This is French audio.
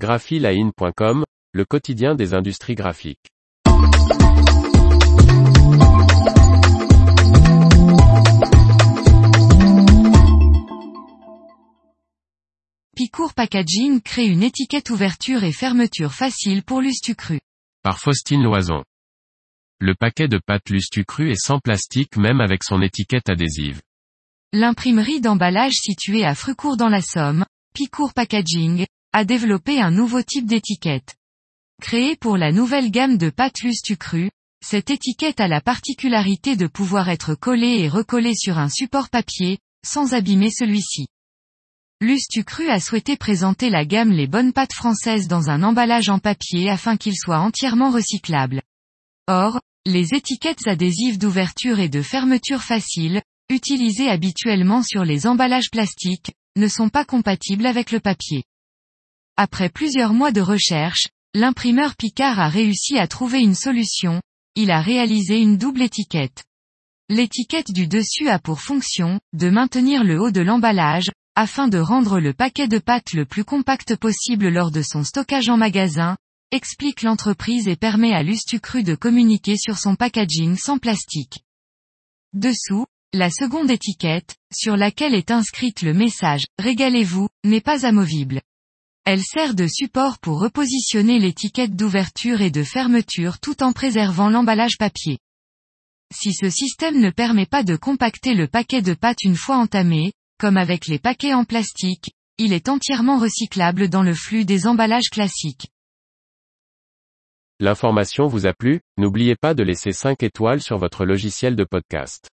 graphiline.com, le quotidien des industries graphiques. Picourt Packaging crée une étiquette ouverture et fermeture facile pour l'Ustucru. Par Faustine Loison. Le paquet de pâte Lustucru est sans plastique même avec son étiquette adhésive. L'imprimerie d'emballage située à Frucourt dans la Somme, Picourt Packaging, a développé un nouveau type d'étiquette. Créée pour la nouvelle gamme de pâtes Lustucru, cette étiquette a la particularité de pouvoir être collée et recollée sur un support papier, sans abîmer celui-ci. Lustucru a souhaité présenter la gamme Les Bonnes Pâtes Françaises dans un emballage en papier afin qu'il soit entièrement recyclable. Or, les étiquettes adhésives d'ouverture et de fermeture facile, utilisées habituellement sur les emballages plastiques, ne sont pas compatibles avec le papier. Après plusieurs mois de recherche, l'imprimeur Picard a réussi à trouver une solution, il a réalisé une double étiquette. L'étiquette du dessus a pour fonction, de maintenir le haut de l'emballage, afin de rendre le paquet de pâtes le plus compact possible lors de son stockage en magasin, explique l'entreprise et permet à l'Ustucru de communiquer sur son packaging sans plastique. Dessous, la seconde étiquette, sur laquelle est inscrite le message « Régalez-vous », n'est pas amovible. Elle sert de support pour repositionner l'étiquette d'ouverture et de fermeture tout en préservant l'emballage papier. Si ce système ne permet pas de compacter le paquet de pâtes une fois entamé, comme avec les paquets en plastique, il est entièrement recyclable dans le flux des emballages classiques. L'information vous a plu, n'oubliez pas de laisser 5 étoiles sur votre logiciel de podcast.